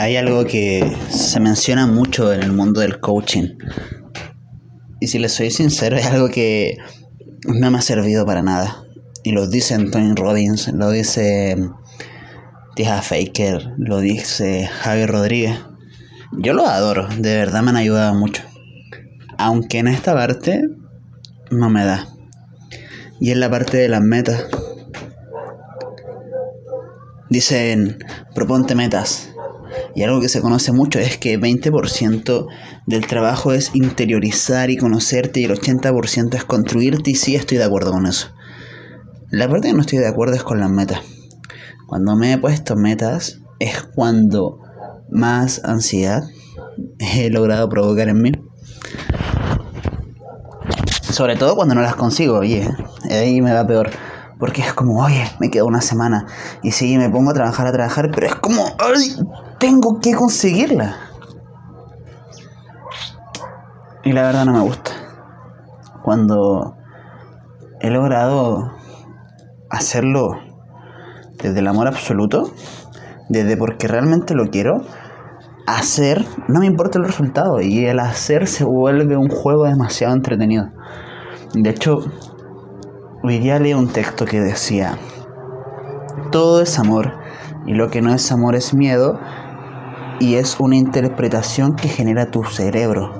hay algo que se menciona mucho en el mundo del coaching. Y si les soy sincero, es algo que no me ha servido para nada. Y lo dice Anthony Robbins, lo dice Tija Faker, lo dice Javier Rodríguez. Yo lo adoro, de verdad me han ayudado mucho. Aunque en esta parte no me da. Y en la parte de las metas. Dicen, proponte metas. Y algo que se conoce mucho es que 20% del trabajo es interiorizar y conocerte y el 80% es construirte y sí estoy de acuerdo con eso. La parte que no estoy de acuerdo es con las metas. Cuando me he puesto metas es cuando más ansiedad he logrado provocar en mí. Sobre todo cuando no las consigo, oye, ahí me va peor. Porque es como, oye, me queda una semana. Y sí, me pongo a trabajar, a trabajar, pero es como, tengo que conseguirla. Y la verdad no me gusta. Cuando he logrado hacerlo desde el amor absoluto, desde porque realmente lo quiero, hacer, no me importa el resultado. Y el hacer se vuelve un juego demasiado entretenido. De hecho, hoy día leí un texto que decía, todo es amor y lo que no es amor es miedo y es una interpretación que genera tu cerebro.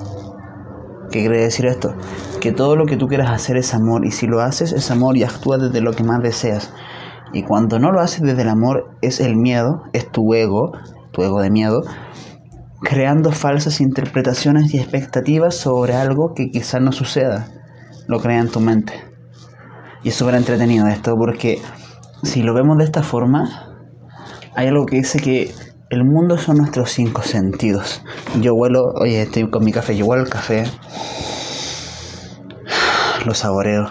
¿Qué quiere decir esto? Que todo lo que tú quieras hacer es amor y si lo haces es amor y actúas desde lo que más deseas. Y cuando no lo haces desde el amor es el miedo, es tu ego, tu ego de miedo, creando falsas interpretaciones y expectativas sobre algo que quizás no suceda. Lo crea en tu mente. Y es súper entretenido esto porque si lo vemos de esta forma, hay algo que dice que el mundo son nuestros cinco sentidos. Yo huelo, oye, estoy con mi café, yo huelo el café, lo saboreo.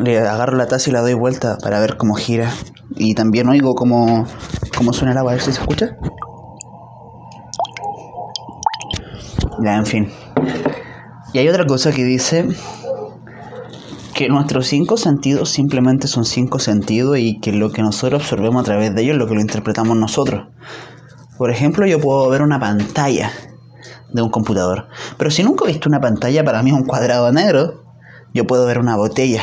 Le agarro la taza y la doy vuelta para ver cómo gira. Y también oigo cómo, cómo suena el agua, a ver si se escucha. Ya, en fin. Y hay otra cosa que dice que nuestros cinco sentidos simplemente son cinco sentidos y que lo que nosotros absorbemos a través de ellos es lo que lo interpretamos nosotros. Por ejemplo, yo puedo ver una pantalla de un computador, pero si nunca he visto una pantalla, para mí es un cuadrado negro. Yo puedo ver una botella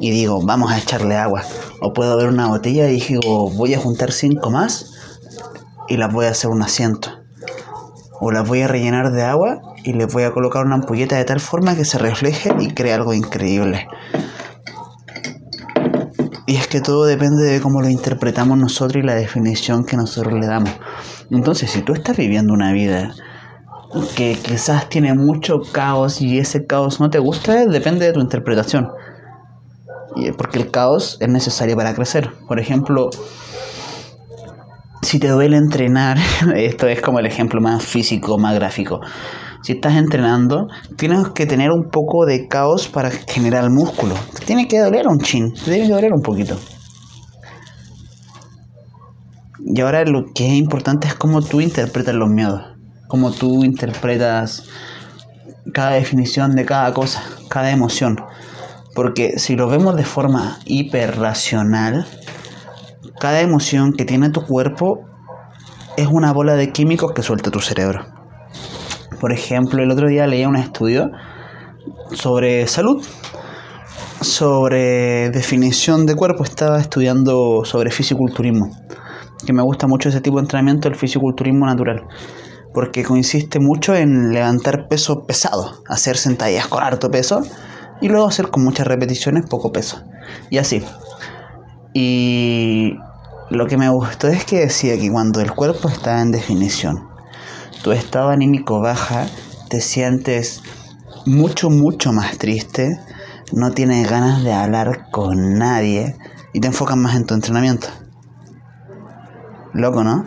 y digo, vamos a echarle agua. O puedo ver una botella y digo, voy a juntar cinco más y las voy a hacer un asiento. O las voy a rellenar de agua y le voy a colocar una ampolleta de tal forma que se refleje y crea algo increíble. Y es que todo depende de cómo lo interpretamos nosotros y la definición que nosotros le damos. Entonces, si tú estás viviendo una vida que quizás tiene mucho caos y ese caos no te gusta, depende de tu interpretación. Porque el caos es necesario para crecer. Por ejemplo, si te duele entrenar, esto es como el ejemplo más físico, más gráfico si estás entrenando, tienes que tener un poco de caos para generar músculo. tiene que doler un chin, te debe doler un poquito. Y ahora lo que es importante es cómo tú interpretas los miedos, cómo tú interpretas cada definición de cada cosa, cada emoción. Porque si lo vemos de forma hiperracional, cada emoción que tiene tu cuerpo es una bola de químicos que suelta tu cerebro. Por ejemplo, el otro día leía un estudio sobre salud, sobre definición de cuerpo. Estaba estudiando sobre fisiculturismo, que me gusta mucho ese tipo de entrenamiento, el fisiculturismo natural, porque consiste mucho en levantar peso pesado, hacer sentadillas con harto peso y luego hacer con muchas repeticiones poco peso. Y así. Y lo que me gustó es que decía que cuando el cuerpo está en definición, tu estado anímico baja, te sientes mucho, mucho más triste, no tienes ganas de hablar con nadie y te enfocas más en tu entrenamiento. Loco, ¿no?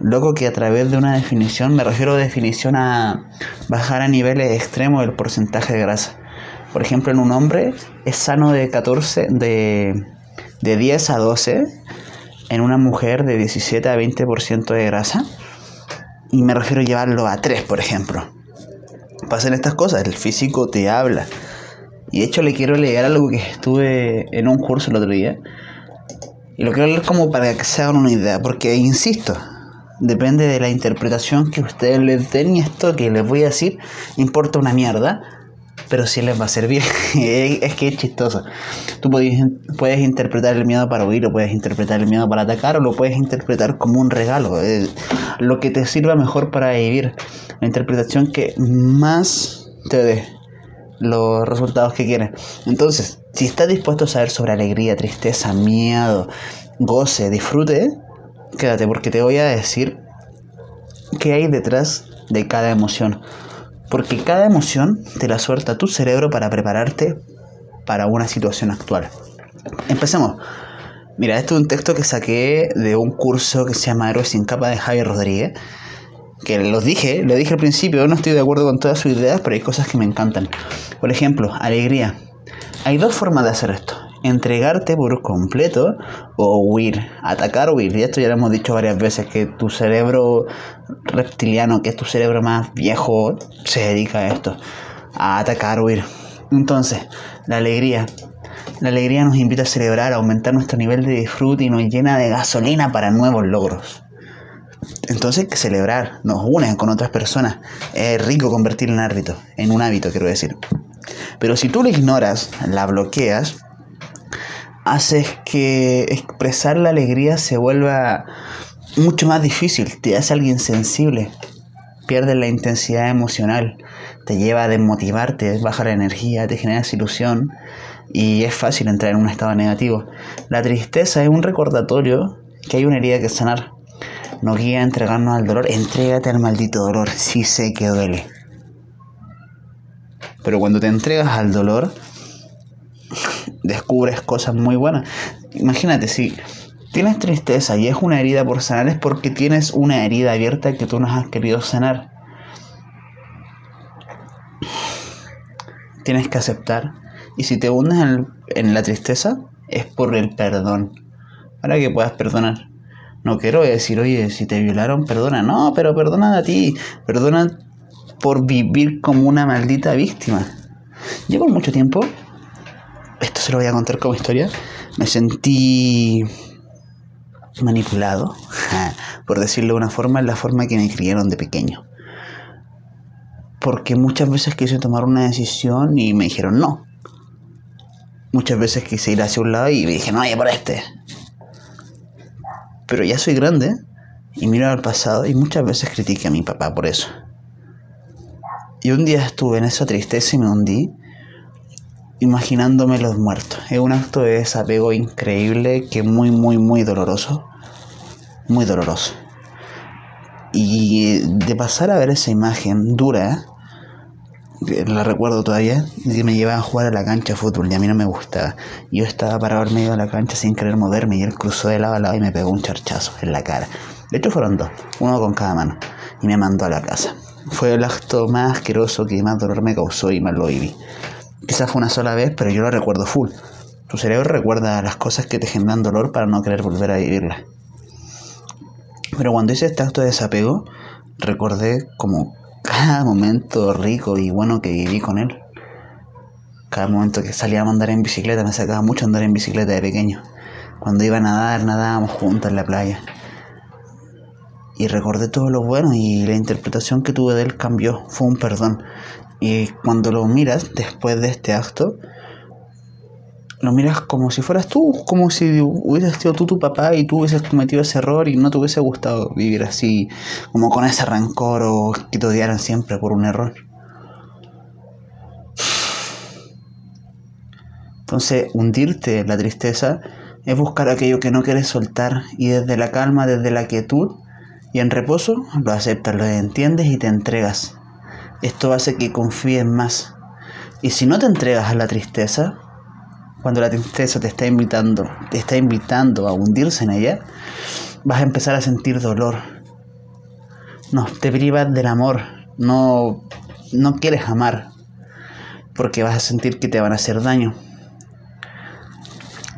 Loco que a través de una definición, me refiero a definición a bajar a niveles extremos el porcentaje de grasa. Por ejemplo, en un hombre es sano de 14, de, de 10 a 12, en una mujer de 17 a 20% de grasa y me refiero a llevarlo a tres, por ejemplo. Pasan estas cosas, el físico te habla. Y de hecho le quiero leer algo que estuve en un curso el otro día. Y lo quiero leer como para que se hagan una idea, porque insisto, depende de la interpretación que ustedes les den y esto que les voy a decir importa una mierda, pero sí les va a servir. es que es chistoso. Tú puedes, puedes interpretar el miedo para huir, o puedes interpretar el miedo para atacar, o lo puedes interpretar como un regalo, eh, lo que te sirva mejor para vivir. La interpretación que más te dé los resultados que quieres. Entonces, si estás dispuesto a saber sobre alegría, tristeza, miedo, goce, disfrute, quédate porque te voy a decir qué hay detrás de cada emoción. Porque cada emoción te la suelta tu cerebro para prepararte para una situación actual. Empecemos. Mira, esto es un texto que saqué de un curso que se llama Héroes sin capa de Javier Rodríguez. Que los dije, lo dije al principio, no estoy de acuerdo con todas sus ideas, pero hay cosas que me encantan. Por ejemplo, alegría. Hay dos formas de hacer esto entregarte por completo o huir, atacar o huir. Y esto ya lo hemos dicho varias veces, que tu cerebro reptiliano, que es tu cerebro más viejo, se dedica a esto, a atacar o huir. Entonces, la alegría. La alegría nos invita a celebrar, a aumentar nuestro nivel de disfrute y nos llena de gasolina para nuevos logros. Entonces celebrar, nos une con otras personas. Es rico convertir en hábito, en un hábito, quiero decir. Pero si tú lo ignoras, la bloqueas, haces que expresar la alegría se vuelva mucho más difícil, te hace alguien sensible, pierdes la intensidad emocional, te lleva a desmotivarte, baja la energía, te genera ilusión y es fácil entrar en un estado negativo. La tristeza es un recordatorio que hay una herida que sanar. Nos guía a entregarnos al dolor. Entrégate al maldito dolor, sí sé que duele. Pero cuando te entregas al dolor, descubres cosas muy buenas. Imagínate, si tienes tristeza y es una herida por sanar, es porque tienes una herida abierta que tú no has querido sanar. Tienes que aceptar. Y si te hundes en, la tristeza, es por el perdón. Para que puedas perdonar. No quiero decir, oye, si te violaron, perdona. No, pero perdona a ti. Perdona por vivir como una maldita víctima. Llevo mucho tiempo esto se lo voy a contar como historia, me sentí manipulado, por decirlo de una forma, en la forma que me criaron de pequeño. Porque muchas veces quise tomar una decisión y me dijeron no. Muchas veces quise ir hacia un lado y me dije, no, vaya por este. Pero ya soy grande y miro al pasado y muchas veces critiqué a mi papá por eso. Y un día estuve en esa tristeza y me hundí imaginándome los muertos. Es un acto de desapego increíble que muy, muy, muy doloroso. Muy doloroso. Y de pasar a ver esa imagen dura, la recuerdo todavía, que me llevaba a jugar a la cancha de fútbol y a mí no me gustaba. Yo estaba parado en medio de la cancha sin querer moverme y él cruzó de lado a lado y me pegó un charchazo en la cara. De hecho fueron dos, uno con cada mano, y me mandó a la casa. Fue el acto más asqueroso que más dolor me causó y más lo viví. Quizás fue una sola vez, pero yo lo recuerdo full. Tu cerebro recuerda las cosas que te generan dolor para no querer volver a vivirlas. Pero cuando hice este acto de desapego, recordé como cada momento rico y bueno que viví con él. Cada momento que salíamos a andar en bicicleta, me sacaba mucho andar en bicicleta de pequeño. Cuando iba a nadar, nadábamos juntos en la playa. Y recordé todo lo bueno y la interpretación que tuve de él cambió, fue un perdón. Y cuando lo miras después de este acto, lo miras como si fueras tú, como si hubieras sido tú tu papá y tú hubieses cometido ese error y no te hubiese gustado vivir así, como con ese rencor o que te odiaran siempre por un error. Entonces, hundirte en la tristeza es buscar aquello que no quieres soltar y desde la calma, desde la quietud y en reposo, lo aceptas, lo entiendes y te entregas esto hace que confíes más. Y si no te entregas a la tristeza, cuando la tristeza te está invitando, te está invitando a hundirse en ella, vas a empezar a sentir dolor. No, te privas del amor, no, no quieres amar, porque vas a sentir que te van a hacer daño.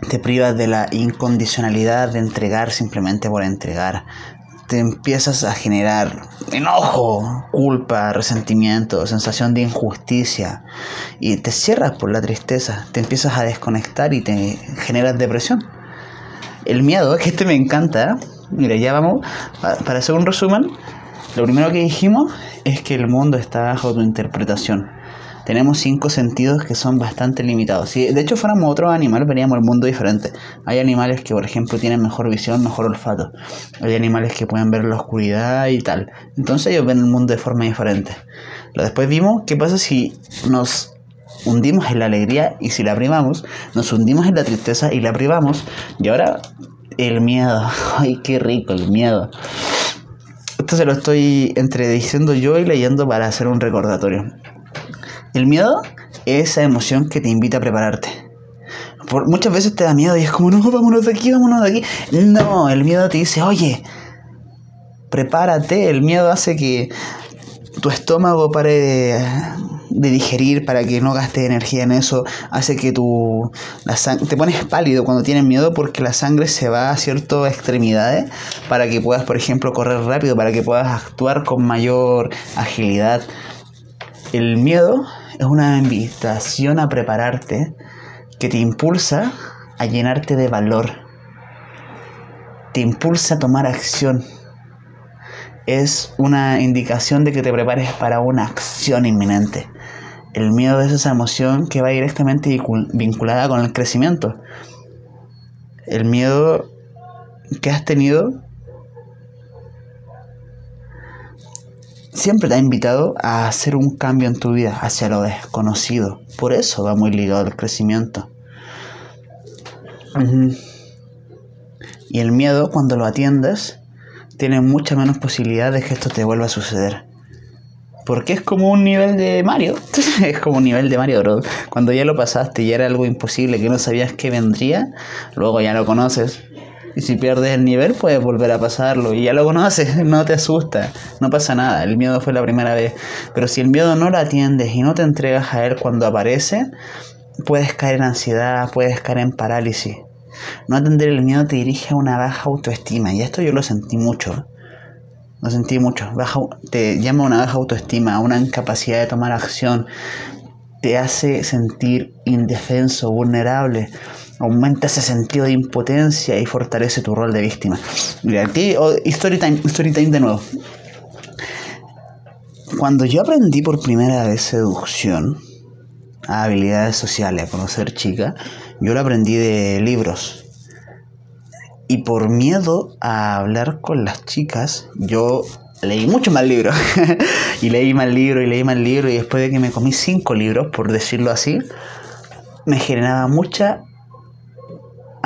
Te privas de la incondicionalidad de entregar simplemente por entregar, te empiezas a generar enojo, culpa, resentimiento, sensación de injusticia y te cierras por la tristeza, te empiezas a desconectar y te generas depresión. El miedo, que este me encanta. Mira, ya vamos, para hacer un resumen, lo primero que dijimos es que el mundo está bajo tu interpretación tenemos cinco sentidos que son bastante limitados. Si de hecho fuéramos otro animal, veríamos el mundo diferente. Hay animales que, por ejemplo, tienen mejor visión, mejor olfato. Hay animales que pueden ver la oscuridad y tal. Entonces ellos ven el mundo de forma diferente. Pero después vimos qué pasa si nos hundimos en la alegría y si la privamos, nos hundimos en la tristeza y la privamos. Y ahora el miedo. Ay, qué rico el miedo. Esto se lo estoy entre diciendo yo y leyendo para hacer un recordatorio. El miedo es esa emoción que te invita a prepararte. Por, muchas veces te da miedo y es como, no, vámonos de aquí, vámonos de aquí. No, el miedo te dice, oye, prepárate. El miedo hace que tu estómago pare de, digerir para que no gaste energía en eso. Hace que tu, la te pones pálido cuando tienes miedo porque la sangre se va a ciertas extremidades para que puedas, por ejemplo, correr rápido, para que puedas actuar con mayor agilidad. El miedo es una invitación a prepararte que te impulsa a llenarte de valor, te impulsa a tomar acción. Es una indicación de que te prepares para una acción inminente. El miedo es esa emoción que va directamente vinculada con el crecimiento. El miedo que has tenido siempre te ha invitado a hacer un cambio en tu vida hacia lo desconocido. Por eso va muy ligado al crecimiento. Y el miedo, cuando lo atiendes, tiene mucha menos posibilidad de que esto te vuelva a suceder. Porque es como un nivel de Mario. es como un nivel de Mario Bros. Cuando ya lo pasaste y era algo imposible que no sabías que vendría, luego ya lo conoces y si pierdes el nivel, puedes volver a pasarlo. Y ya lo conoces, no te asusta, no pasa nada. El miedo fue la primera vez. Pero si el miedo no lo atiendes y no te entregas a él cuando aparece, puedes caer en ansiedad, puedes caer en parálisis. No atender el miedo te dirige a una baja autoestima. Y esto yo lo sentí mucho. Lo sentí mucho. Baja, te llama a una baja autoestima, a una incapacidad de tomar acción. Te hace sentir indefenso, vulnerable aumenta ese sentido de impotencia y fortalece tu rol de víctima. Mira, aquí oh, time, story time de nuevo. Cuando yo aprendí por primera vez seducción, a habilidades sociales, a conocer chicas, yo lo aprendí de libros. Y por miedo a hablar con las chicas, yo leí mucho más libros. y leí más libros y leí más libros. Y después de que me comí cinco libros, por decirlo así, me generaba mucha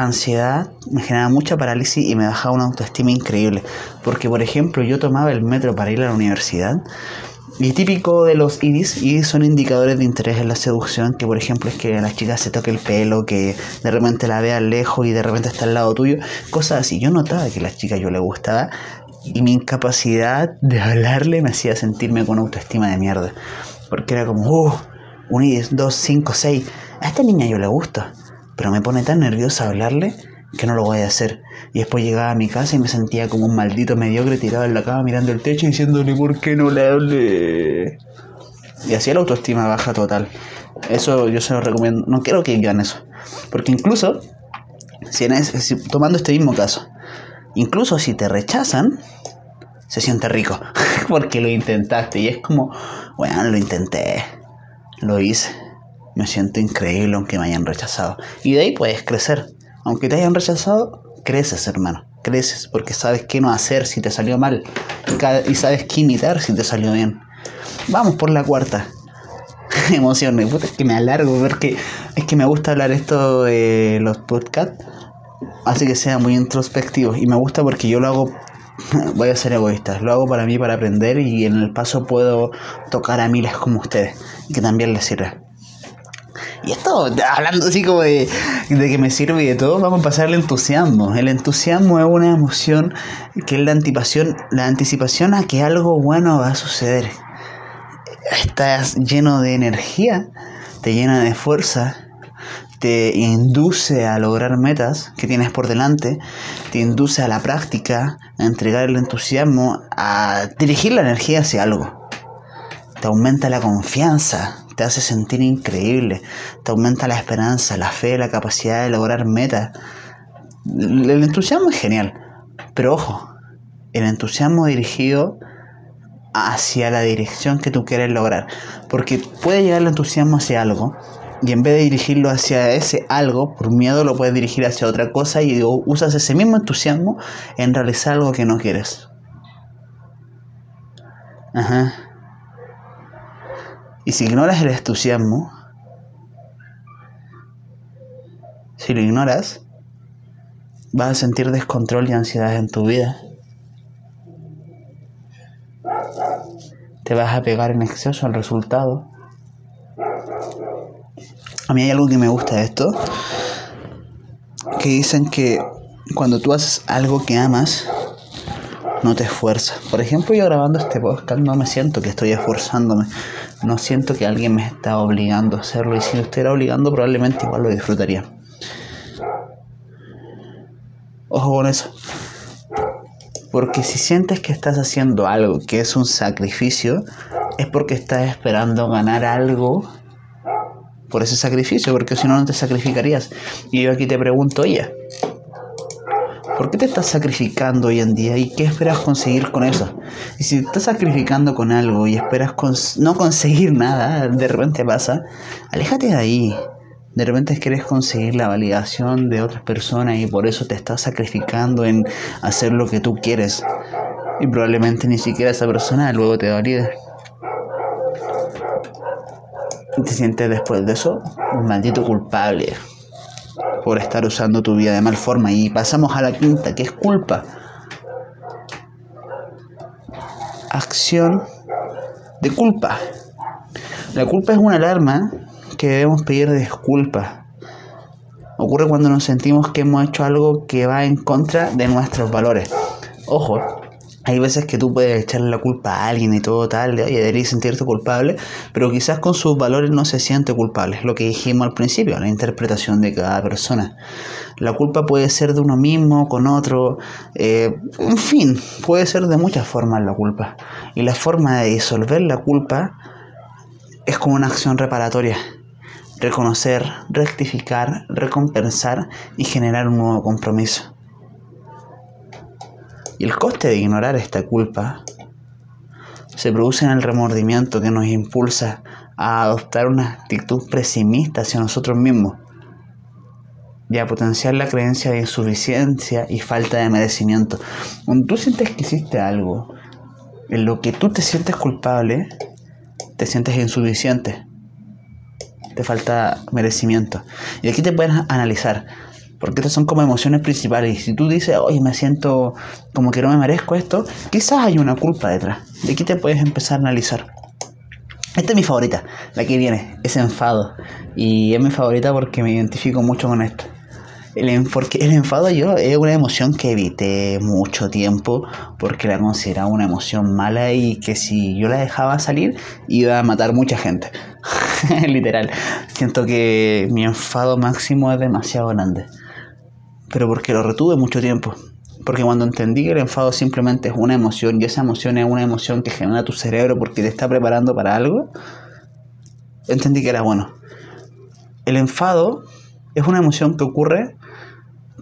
ansiedad, me generaba mucha parálisis y me bajaba una autoestima increíble. Porque, por ejemplo, yo tomaba el metro para ir a la universidad. Y típico de los IDIS, IDIS son indicadores de interés en la seducción, que por ejemplo es que la chica se toque el pelo, que de repente la vea lejos y de repente está al lado tuyo, cosas así. Yo notaba que a la chica yo le gustaba y mi incapacidad de hablarle me hacía sentirme con autoestima de mierda. Porque era como, uh, un IDIS, 2, 5, 6, a esta niña yo le gusto pero me pone tan nerviosa hablarle que no lo voy a hacer. Y después llegaba a mi casa y me sentía como un maldito mediocre tirado en la cama mirando el techo y diciéndole por qué no le hable. Y así la autoestima baja total. Eso yo se lo recomiendo. No quiero que digan eso. Porque incluso, si, en tomando este mismo caso, incluso si te rechazan, se siente rico. porque lo intentaste. Y es como, bueno, lo intenté. Lo hice me siento increíble aunque me hayan rechazado. Y de ahí puedes crecer. Aunque te hayan rechazado, creces, hermano. Creces porque sabes qué no hacer si te salió mal. Y sabes qué imitar si te salió bien. Vamos por la cuarta. Emoción, puta, es que me alargo porque es que me gusta hablar esto de los podcasts. Así que sea muy introspectivo. Y me gusta porque yo lo hago voy a ser egoísta. Lo hago para mí, para aprender y en el paso puedo tocar a miles como ustedes. Y que también les sirva. Y esto, hablando así como de, que me sirve y de todo, vamos a pasar al entusiasmo. El entusiasmo es una emoción que es la anticipación, la anticipación a que algo bueno va a suceder. Estás lleno de energía, te llena de fuerza, te induce a lograr metas que tienes por delante, te induce a la práctica, a entregar el entusiasmo, a dirigir la energía hacia algo. Te aumenta la confianza, te hace sentir increíble, te aumenta la esperanza, la fe, la capacidad de lograr metas. El entusiasmo es genial, pero ojo, el entusiasmo dirigido hacia la dirección que tú quieres lograr. Porque puede llegar el entusiasmo hacia algo y en vez de dirigirlo hacia ese algo, por miedo lo puedes dirigir hacia otra cosa y usas ese mismo entusiasmo en realizar algo que no quieres. Ajá. Y si ignoras el entusiasmo, si lo ignoras, vas a sentir descontrol y ansiedad en tu vida. Te vas a pegar en exceso al resultado. A mí hay algo que me gusta de esto, que dicen que cuando tú haces algo que amas, no te esfuerzas. Por ejemplo, yo grabando este podcast no me siento que estoy esforzándome, no siento que alguien me está obligando a hacerlo y si lo estuviera obligando probablemente igual lo disfrutaría. Ojo con eso. Porque si sientes que estás haciendo algo que es un sacrificio, es porque estás esperando ganar algo por ese sacrificio, porque si no, no te sacrificarías. Y yo aquí te pregunto, oye, ¿por qué te estás sacrificando hoy en día y qué esperas conseguir con eso? Y si te estás sacrificando con algo y esperas no conseguir nada, de repente pasa, aléjate de ahí. De repente quieres conseguir la validación de otras personas y por eso te estás sacrificando en hacer lo que tú quieres. Y probablemente ni siquiera esa persona luego te valide te sientes después de eso un maldito culpable por estar usando tu vida de mal forma. Y pasamos a la quinta, que es culpa. Acción de culpa. La culpa es una alarma que debemos pedir disculpas. Ocurre cuando nos sentimos que hemos hecho algo que va en contra de nuestros valores. Ojo, hay veces que tú puedes echarle la culpa a alguien y todo tal, de, deberías sentirte culpable, pero quizás con sus valores no se siente culpable, es lo que dijimos al principio, la interpretación de cada persona. La culpa puede ser de uno mismo, con otro, eh, en fin, puede ser de muchas formas la culpa. Y la forma de disolver la culpa es como una acción reparatoria. Reconocer, rectificar, recompensar y generar un nuevo compromiso. Y el coste de ignorar esta culpa se produce en el remordimiento que nos impulsa a adoptar una actitud pesimista hacia nosotros mismos y a potenciar la creencia de insuficiencia y falta de merecimiento. Cuando tú sientes que hiciste algo en lo que tú te sientes culpable, te sientes insuficiente, te falta merecimiento. Y aquí te puedes analizar porque estas son como emociones principales. Y si tú dices, oye, me siento como que no me merezco esto, quizás hay una culpa detrás. De aquí te puedes empezar a analizar. Esta es mi favorita, la que viene, es enfado. Y es mi favorita porque me identifico mucho con esto. Porque el enfado yo es una emoción que evité mucho tiempo porque la consideraba una emoción mala y que si yo la dejaba salir iba a matar mucha gente. Literal. Siento que mi enfado máximo es demasiado grande pero porque lo retuve mucho tiempo. Porque cuando entendí que el enfado simplemente es una emoción y esa emoción es una emoción que genera tu cerebro porque te está preparando para algo, entendí que era bueno. El enfado es una emoción que ocurre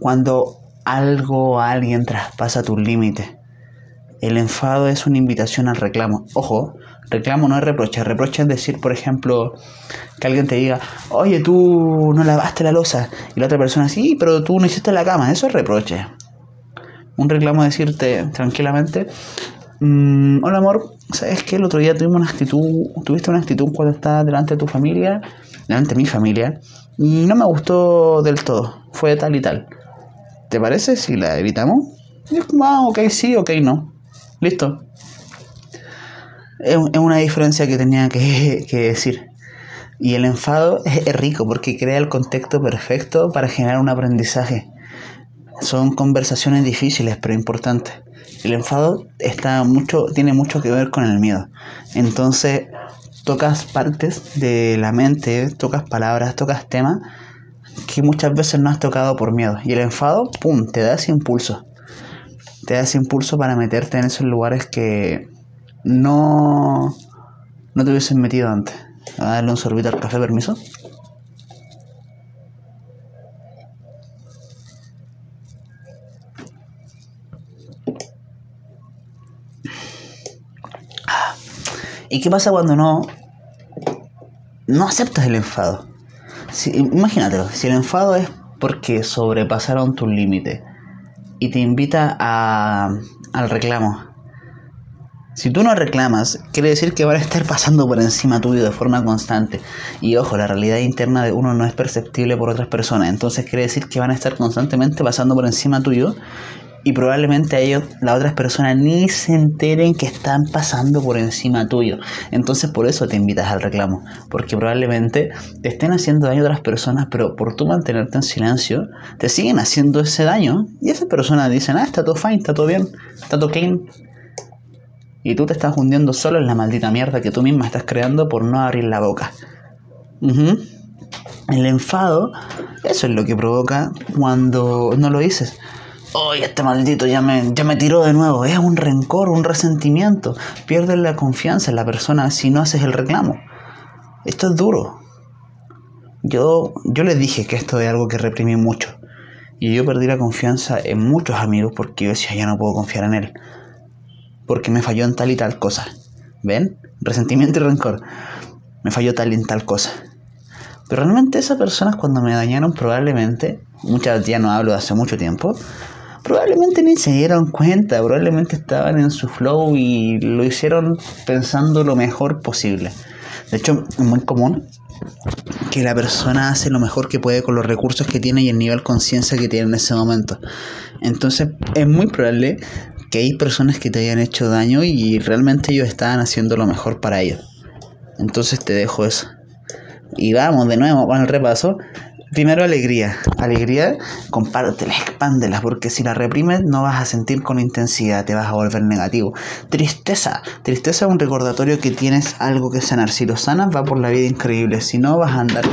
cuando algo o alguien traspasa tus límites. El enfado es una invitación al reclamo. Ojo, reclamo no es reproche. Reproche es decir, por ejemplo, que alguien te diga, oye, tú no lavaste la losa. Y la otra persona, sí, pero tú no hiciste la cama. Eso es reproche. Un reclamo es decirte tranquilamente, mm, hola amor, ¿sabes qué? El otro día tuvimos una actitud, tuviste una actitud cuando estabas delante de tu familia, delante de mi familia, y no me gustó del todo. Fue tal y tal. ¿Te parece si la evitamos? Y es como, ah, ok, sí, ok, no. Listo. Es, una diferencia que tenía que, decir. Y el enfado es, rico porque crea el contexto perfecto para generar un aprendizaje. Son conversaciones difíciles pero importantes. El enfado está mucho, tiene mucho que ver con el miedo. Entonces tocas partes de la mente, tocas palabras, tocas temas que muchas veces no has tocado por miedo. Y el enfado, ¡pum!, te da ese impulso te da ese impulso para meterte en esos lugares que no, no te hubiesen metido antes. A darle un sorbito al café, permiso. Ah. ¿Y qué pasa cuando no, no aceptas el enfado? Si, imagínatelo, si el enfado es porque sobrepasaron tus límites y te invita a, al reclamo. Si tú no reclamas, quiere decir que van a estar pasando por encima tuyo de forma constante. Y ojo, la realidad interna de uno no es perceptible por otras personas. Entonces quiere decir que van a estar constantemente pasando por encima tuyo y probablemente a ellos, las otras personas, ni se enteren que están pasando por encima tuyo. Entonces por eso te invitas al reclamo, porque probablemente te estén haciendo daño a otras personas, pero por tú mantenerte en silencio, te siguen haciendo ese daño y esas personas dicen, ah, está todo fine, está todo bien, está todo clean. Y tú te estás hundiendo solo en la maldita mierda que tú misma estás creando por no abrir la boca. El enfado, eso es lo que provoca cuando no lo dices. ¡Ay, este maldito ya me, ya me tiró de nuevo! Es un rencor, un resentimiento. Pierdes la confianza en la persona si no haces el reclamo. Esto es duro. Yo, yo les dije que esto es algo que reprimí mucho. Y yo perdí la confianza en muchos amigos porque yo decía, ya no puedo confiar en él. Porque me falló en tal y tal cosa. ¿Ven? Resentimiento y rencor. Me falló tal y tal cosa. Pero realmente esas personas cuando me dañaron probablemente, muchas ya no hablo de hace mucho tiempo, probablemente ni se dieron cuenta, probablemente estaban en su flow y lo hicieron pensando lo mejor posible. De hecho, es muy común que la persona hace lo mejor que puede con los recursos que tiene y el nivel conciencia que tiene en ese momento. Entonces, es muy probable que hay personas que te hayan hecho daño y realmente ellos estaban haciendo lo mejor para ellos. Entonces te dejo eso. Y vamos de nuevo con el repaso. Primero alegría. Alegría, compártela, expándela, porque si la reprimes no vas a sentir con intensidad, te vas a volver negativo. Tristeza. Tristeza es un recordatorio que tienes algo que sanar. Si lo sanas va por la vida increíble. Si no vas a andar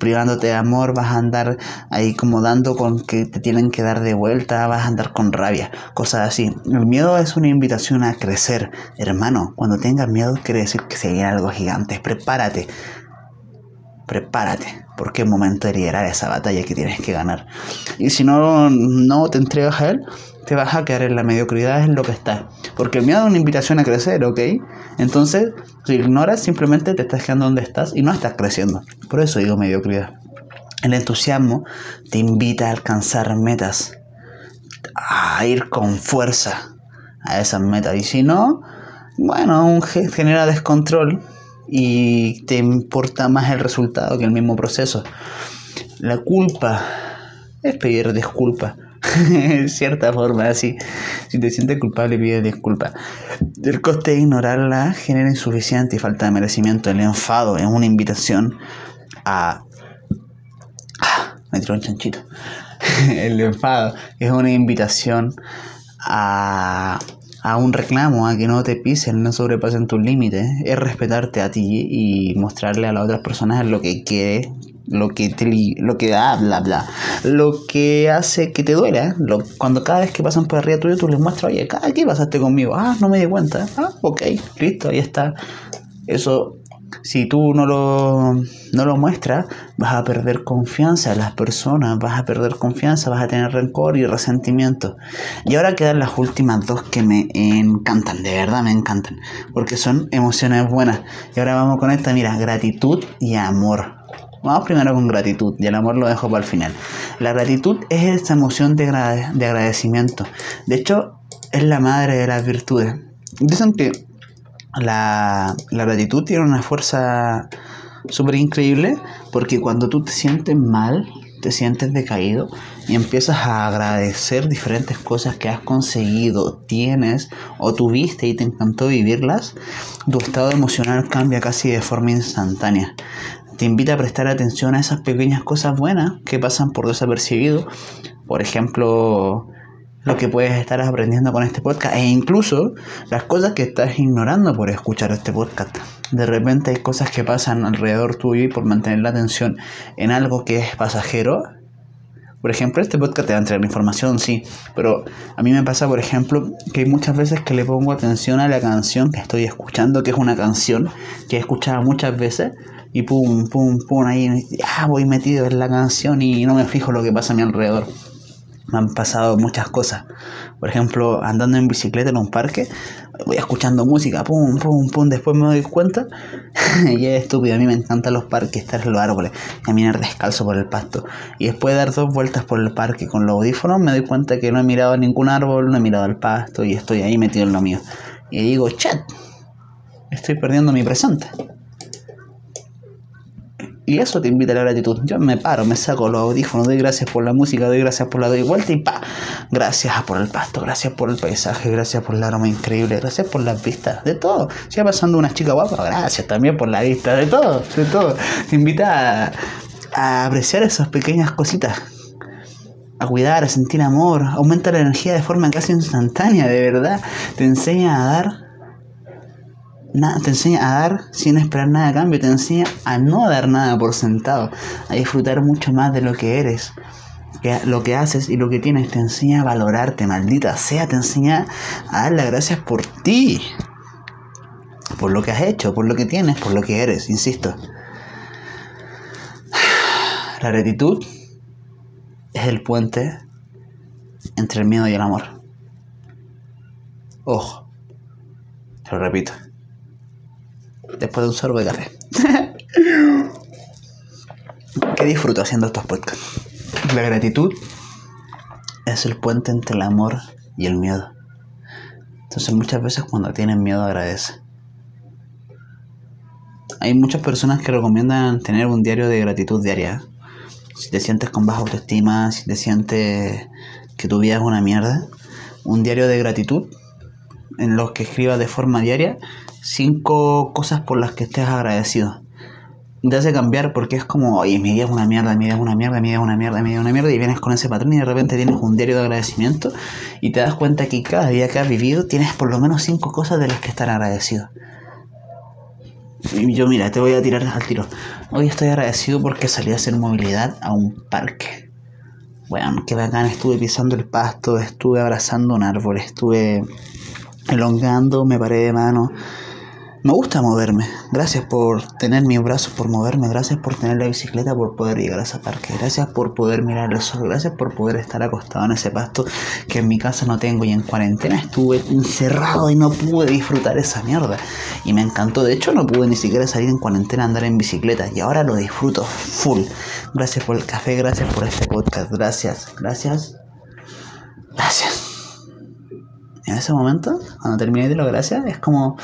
privándote de amor, vas a andar ahí como dando con que te tienen que dar de vuelta, vas a andar con rabia, cosas así. El miedo es una invitación a crecer. Hermano, cuando tengas miedo quiere decir que se viene algo gigante. Prepárate prepárate, porque es momento de liderar esa batalla que tienes que ganar. Y si no, no te entregas a él, te vas a quedar en la mediocridad en lo que estás. Porque el miedo es una invitación a crecer, ¿ok? Entonces, si ignoras, simplemente te estás quedando donde estás y no estás creciendo. Por eso digo mediocridad. El entusiasmo te invita a alcanzar metas, a ir con fuerza a esas metas. Y si no, bueno, genera descontrol y te importa más el resultado que el mismo proceso. La culpa es pedir disculpas. en cierta forma, así. Si te sientes culpable, pide disculpas. El coste de ignorarla genera insuficiente y falta de merecimiento. El enfado es una invitación a. Ah, me tiró un chanchito. el enfado es una invitación a a un reclamo, a que no te pisen, no sobrepasen tus límites, es respetarte a ti y mostrarle a las otras personas lo que quiere, lo que te, lo que da, bla, bla, lo que hace que te duela. Lo, cuando cada vez que pasan por arriba tuyo, tú les muestras, oye, ¿qué pasaste conmigo? Ah, no me di cuenta. Ah, ok, listo, ahí está. Eso si tú no lo, no lo muestras, vas a perder confianza en las personas, vas a perder confianza, vas a tener rencor y resentimiento. Y ahora quedan las últimas dos que me encantan, de verdad me encantan, porque son emociones buenas. Y ahora vamos con esta, mira, gratitud y amor. Vamos primero con gratitud y el amor lo dejo para el final. La gratitud es esta emoción de, de agradecimiento. De hecho, es la madre de las virtudes. Dicen que la, gratitud tiene una fuerza súper increíble porque cuando tú te sientes mal, te sientes decaído y empiezas a agradecer diferentes cosas que has conseguido, tienes o tuviste y te encantó vivirlas, tu estado emocional cambia casi de forma instantánea. Te invita a prestar atención a esas pequeñas cosas buenas que pasan por desapercibido. Por ejemplo, lo que puedes estar aprendiendo con este podcast e incluso las cosas que estás ignorando por escuchar este podcast. De repente hay cosas que pasan alrededor tuyo y por mantener la atención en algo que es pasajero. Por ejemplo, este podcast te va a entregar información, sí, pero a mí me pasa, por ejemplo, que hay muchas veces que le pongo atención a la canción que estoy escuchando, que es una canción que he escuchado muchas veces, y pum, pum, pum, ahí voy metido en la canción y no me fijo lo que pasa a mi alrededor. Me han pasado muchas cosas. Por ejemplo, andando en bicicleta en un parque, voy escuchando música, pum, pum, pum, después me doy cuenta, y es estúpido, a mí me encantan los parques, estar en los árboles, caminar descalzo por el pasto. Y después de dar dos vueltas por el parque con los audífonos, me doy cuenta que no he mirado ningún árbol, no he mirado el pasto y estoy ahí metido en lo mío. Y digo, chat, estoy perdiendo mi presente. Y eso te invita a la gratitud. Yo me paro, me saco los audífonos, doy gracias por la música, doy gracias por la doy vuelta y pa. Gracias por el pasto, gracias por el paisaje, gracias por el aroma increíble, gracias por las vistas, de todo. Si va pasando una chica guapa, gracias también por la vista, de todo, de todo. Te invita a, a apreciar esas pequeñas cositas a cuidar, a sentir amor, aumenta la energía de forma casi instantánea, de verdad. Te enseña a dar te enseña a dar sin esperar nada a cambio, te enseña a no dar nada por sentado, a disfrutar mucho más de lo que eres, lo que haces y lo que tienes, te enseña a valorarte, maldita sea, te enseña a dar las gracias por ti, por lo que has hecho, por lo que tienes, por lo que eres, insisto. La gratitud es el puente entre el miedo y el amor. Ojo, te lo repito después de un sorbo de café. ¿Qué disfruto haciendo estos podcasts? La gratitud es el puente entre el amor y el miedo. Entonces muchas veces cuando tienen miedo agradece. Hay muchas personas que recomiendan tener un diario de gratitud diaria. Si te sientes con baja autoestima, si te sientes que tu vida es una mierda, un diario de gratitud en los que escribas de forma diaria cinco cosas por las que estés agradecido. Te hace cambiar porque es como, oye, mi vida es una mierda, mi vida es una mierda, mi vida es una mierda, mi vida es una mierda, y vienes con ese patrón y de repente tienes un diario de agradecimiento y te das cuenta que cada día que has vivido tienes por lo menos cinco cosas de las que estar agradecido. Y yo, mira, te voy a tirar al tiro. Hoy estoy agradecido porque salí a hacer movilidad a un parque. Bueno, qué bacán, estuve pisando el pasto, estuve abrazando un árbol, estuve elongando, me paré de mano me gusta moverme. Gracias por tener mis brazos, por moverme. Gracias por tener la bicicleta, por poder llegar a ese parque. Gracias por poder mirar el sol. Gracias por poder estar acostado en ese pasto que en mi casa no tengo. Y en cuarentena estuve encerrado y no pude disfrutar esa mierda. Y me encantó. De hecho, no pude ni siquiera salir en cuarentena a andar en bicicleta. Y ahora lo disfruto full. Gracias por el café. Gracias por este podcast. Gracias. Gracias. Gracias. En ese momento, cuando terminé de lo gracias, es como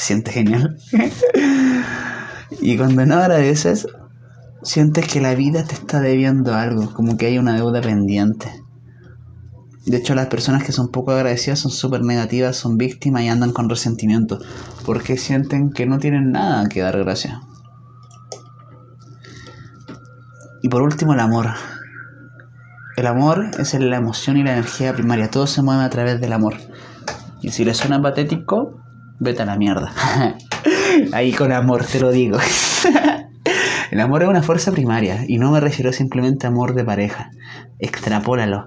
siente genial. y cuando no agradeces, sientes que la vida te está debiendo algo, como que hay una deuda pendiente. De hecho, las personas que son poco agradecidas son súper negativas, son víctimas y andan con resentimiento, porque sienten que no tienen nada que dar gracias. Y por último, el amor. El amor es la emoción y la energía primaria, todo se mueve a través del amor. Y si le suena patético, vete a la mierda. Ahí con amor te lo digo. El amor es una fuerza primaria y no me refiero simplemente a amor de pareja. Extrapólalo.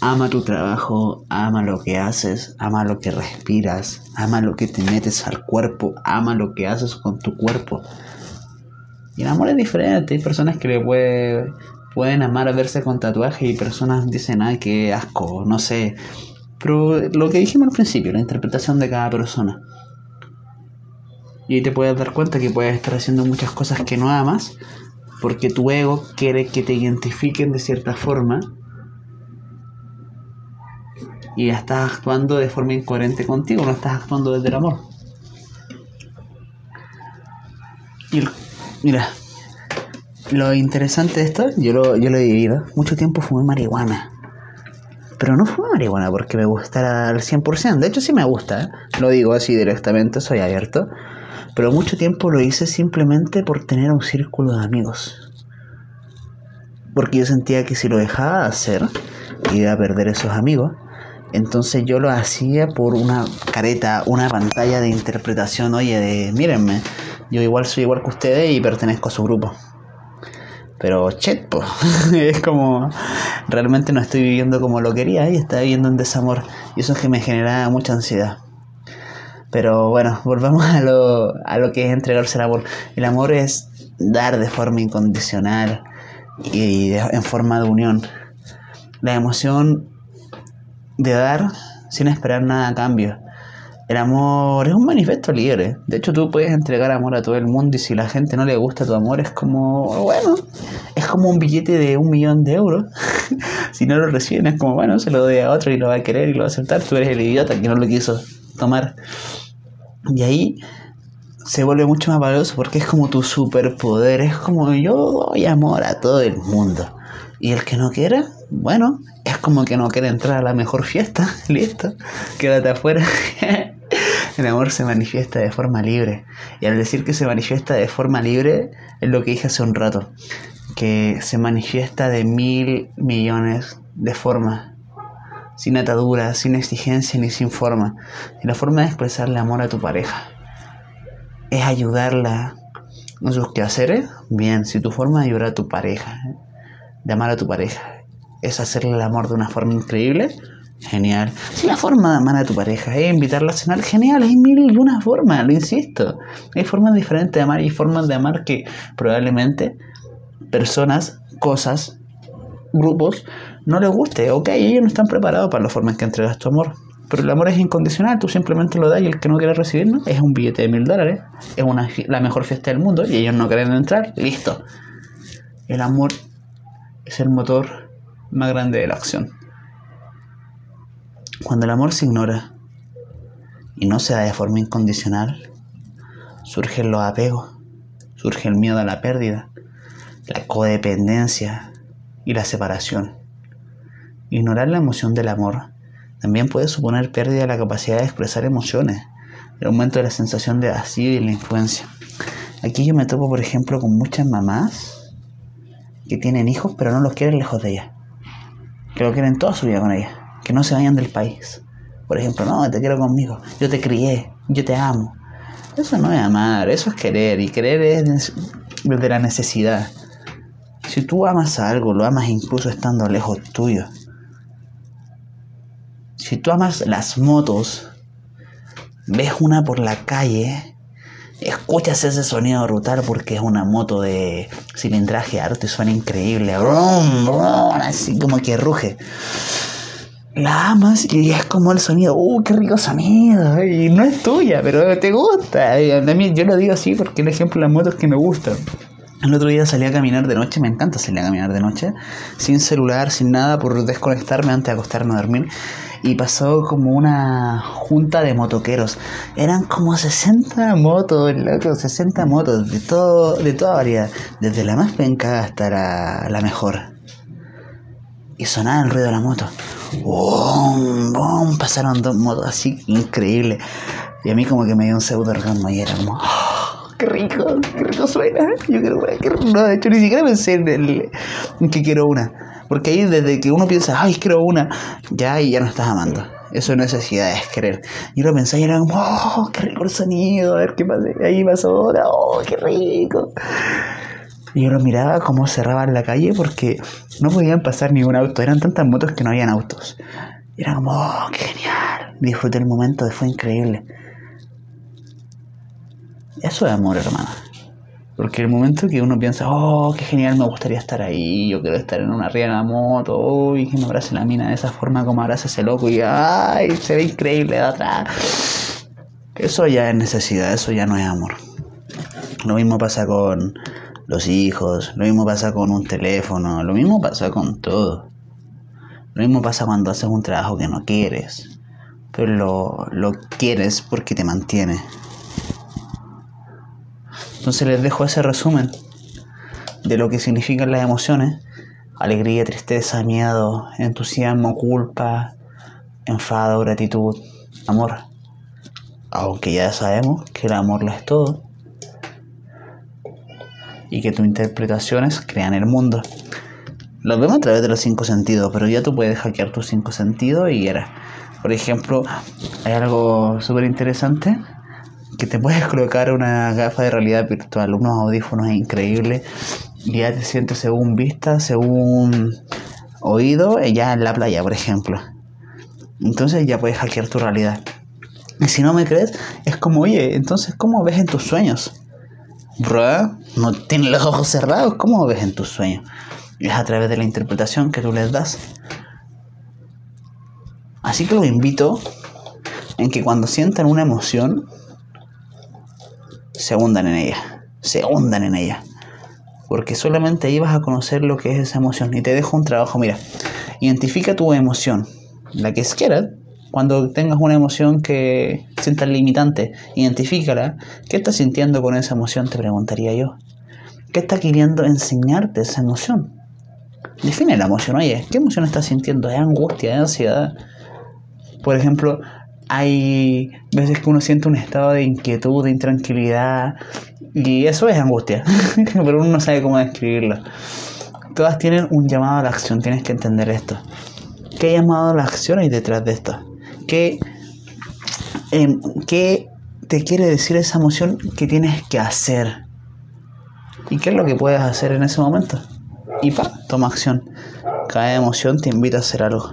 Ama tu trabajo, ama lo que haces, ama lo que respiras, ama lo que te metes al cuerpo, ama lo que haces con tu cuerpo. Y el amor es diferente. Hay personas que le pueden amar a verse con tatuaje y personas dicen, ay, qué asco, no sé. Pero lo que dijimos al principio, la interpretación de cada persona. Y te puedes dar cuenta que puedes estar haciendo muchas cosas que no amas porque tu ego quiere que te identifiquen de cierta forma y estás actuando de forma incoherente contigo, no estás actuando desde el amor. Y mira, lo interesante de esto, yo lo, yo lo he vivido, mucho tiempo fumé marihuana. Pero no fumé marihuana porque me gustara al 100%. De hecho sí me gusta, ¿eh? lo digo así directamente, soy abierto. Pero mucho tiempo lo hice simplemente por tener un círculo de amigos. Porque yo sentía que si lo dejaba de hacer, iba a perder esos amigos. Entonces yo lo hacía por una careta, una pantalla de interpretación, oye, de mírenme, yo igual soy igual que ustedes y pertenezco a su grupo. Pero chet, es como realmente no estoy viviendo como lo quería y estaba viviendo en desamor. Y eso es que me generaba mucha ansiedad. Pero bueno, volvamos a lo, a lo que es entregarse el amor. El amor es dar de forma incondicional y en forma de unión. La emoción de dar sin esperar nada a cambio. El amor es un manifiesto libre. De hecho, tú puedes entregar amor a todo el mundo y si la gente no le gusta tu amor es como, bueno, es como un billete de un millón de euros. si no lo reciben es como, bueno, se lo doy a otro y lo va a querer y lo va a aceptar. Tú eres el idiota que no lo quiso tomar. Y ahí se vuelve mucho más valioso porque es como tu superpoder. Es como yo doy amor a todo el mundo. Y el que no quiera, bueno, es como que no quiere entrar a la mejor fiesta. Listo, quédate afuera. el amor se manifiesta de forma libre. Y al decir que se manifiesta de forma libre, es lo que dije hace un rato. Que se manifiesta de mil millones de formas. Sin ataduras, sin exigencia ni sin forma. La forma de expresarle amor a tu pareja es ayudarla en sus quehaceres. Bien, si tu forma de ayudar a tu pareja de amar a tu pareja es hacerle el amor de una forma increíble, genial. Si la forma de amar a tu pareja es invitarla a cenar, genial, hay mil y una formas, lo insisto. Hay formas diferentes de amar y formas de amar que probablemente personas, cosas, grupos no les guste. Ok, ellos no están preparados para la forma en que entregas tu amor. Pero el amor es incondicional, tú simplemente lo das y el que no quiere recibirlo es un billete de mil dólares, es una, la mejor fiesta del mundo y ellos no quieren entrar, listo. El amor es el motor más grande de la acción. Cuando el amor se ignora y no se da de forma incondicional, surgen los apegos, surge el miedo a la pérdida, la codependencia y la separación. Ignorar la emoción del amor también puede suponer pérdida de la capacidad de expresar emociones, el aumento de la sensación de vacío y la influencia. Aquí yo me topo, por ejemplo, con muchas mamás que tienen hijos pero no los quieren lejos de ella. Que lo quieren toda su vida con ella. Que no se vayan del país. Por ejemplo, no, te quiero conmigo. Yo te crié. Yo te amo. Eso no es amar, eso es querer. Y querer es desde la necesidad. Si tú amas algo, lo amas incluso estando lejos tuyo. Si tú amas las motos, ves una por la calle escuchas ese sonido brutal porque es una moto de cilindraje alto y suena increíble. así como que ruge. La amas y es como el sonido, ¡uh, qué rico sonido! Y no es tuya, pero te gusta. también yo lo digo así porque el ejemplo las motos que me gustan. El otro día salí a caminar de noche, me encanta salir a caminar de noche, sin celular, sin nada, por desconectarme antes de acostarme a dormir y pasó como una junta de motoqueros. Eran como 60 motos, loco, 60 motos de todo, de toda variedad, desde la más penca hasta la, mejor. Y sonaba el ruido de la moto. ¡Bum! ¡Bum! Pasaron dos motos así increíble. Y a mí como que me dio un pseudo orgasmo y era como, ¡Oh, ¡Qué rico! ¡Qué rico suena! Yo quiero una, qué rico. No, de hecho ni siquiera pensé en, el, que quiero una. Porque ahí desde que uno piensa, ay, quiero una, ya y ya no estás amando. Eso no es necesidad, es querer. Y uno pensaba y era como, oh, qué rico el sonido, a ver qué pasa. Ahí pasó otra, oh, qué rico. Y yo lo miraba como cerraban la calle porque no podían pasar ningún auto. Eran tantas motos que no habían autos. Y era como, oh, qué genial. Disfruté el momento, fue increíble. Eso es amor, hermano. Porque el momento que uno piensa, oh, qué genial, me gustaría estar ahí, yo quiero estar en una ría en la moto, uy, que me abrace la mina de esa forma como abraza ese loco y ay, se ve increíble de atrás. Eso ya es necesidad, eso ya no es amor. Lo mismo pasa con los hijos, lo mismo pasa con un teléfono, lo mismo pasa con todo. Lo mismo pasa cuando haces un trabajo que no quieres, pero lo, lo quieres porque te mantiene. Entonces les dejo ese resumen de lo que significan las emociones. Alegría, tristeza, miedo, entusiasmo, culpa, enfado, gratitud, amor. Aunque ya sabemos que el amor lo es todo. Y que tus interpretaciones crean el mundo. Lo vemos a través de los cinco sentidos, pero ya tú puedes hackear tus cinco sentidos y era. Por ejemplo, hay algo súper interesante que te puedes colocar una gafa de realidad virtual, unos audífonos increíbles, y ya te sientes según vista, según oído, eh, ya en la playa, por ejemplo. Entonces ya puedes hackear tu realidad. Y si no me crees, es como, oye, entonces, ¿cómo ves en tus sueños? Bro, no tienes los ojos cerrados, ¿cómo ves en tus sueños? Es a través de la interpretación que tú les das. Así que los invito en que cuando sientan una emoción, se hundan en ella, se hundan en ella. Porque solamente ahí vas a conocer lo que es esa emoción. Y te dejo un trabajo, mira, identifica tu emoción, la que quieras. Cuando tengas una emoción que sientas limitante, identifícala. ¿Qué estás sintiendo con esa emoción? Te preguntaría yo. ¿Qué está queriendo enseñarte esa emoción? Define la emoción, oye, ¿qué emoción estás sintiendo? ¿Es angustia? ¿Es ansiedad? Por ejemplo, hay veces que uno siente un estado de inquietud, de intranquilidad, y eso es angustia, pero uno no sabe cómo describirlo. Todas tienen un llamado a la acción, tienes que entender esto. ¿Qué llamado a la acción hay detrás de esto? ¿Qué, em, ¿Qué te quiere decir esa emoción que tienes que hacer? ¿Y qué es lo que puedes hacer en ese momento? Y pa, toma acción. Cada emoción te invita a hacer algo.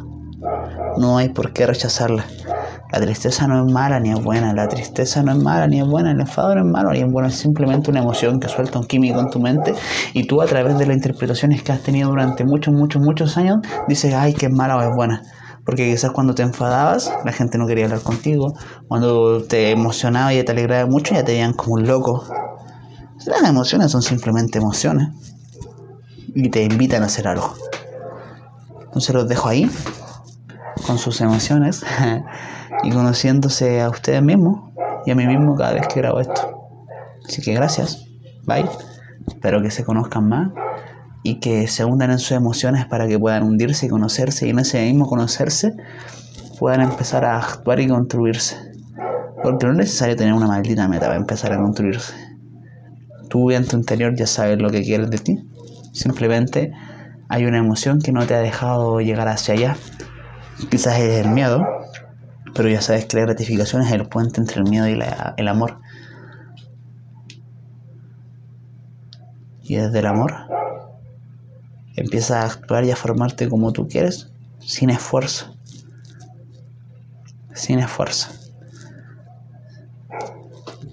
No hay por qué rechazarla. La tristeza no es mala ni es buena, la tristeza no es mala ni es buena, el enfado no es malo ni es bueno, es simplemente una emoción que suelta un químico en tu mente y tú a través de las interpretaciones que has tenido durante muchos, muchos, muchos años dices, ay, que es mala o es buena. Porque quizás cuando te enfadabas, la gente no quería hablar contigo. Cuando te emocionaba y te alegraba mucho, ya te veían como un loco. Las emociones son simplemente emociones. Y te invitan a hacer algo. Entonces los dejo ahí, con sus emociones. y conociéndose a ustedes mismos y a mí mismo cada vez que grabo esto. Así que gracias, bye. Espero que se conozcan más y que se hundan en sus emociones para que puedan hundirse y conocerse y en ese mismo conocerse puedan empezar a actuar y construirse. Porque no es necesario tener una maldita meta para empezar a construirse. Tú en tu interior ya sabes lo que quieres de ti. Simplemente hay una emoción que no te ha dejado llegar hacia allá. Quizás es el miedo, pero ya sabes que la gratificación es el puente entre el miedo y el amor. Y desde el amor empiezas a actuar y a formarte como tú quieres, sin esfuerzo. Sin esfuerzo.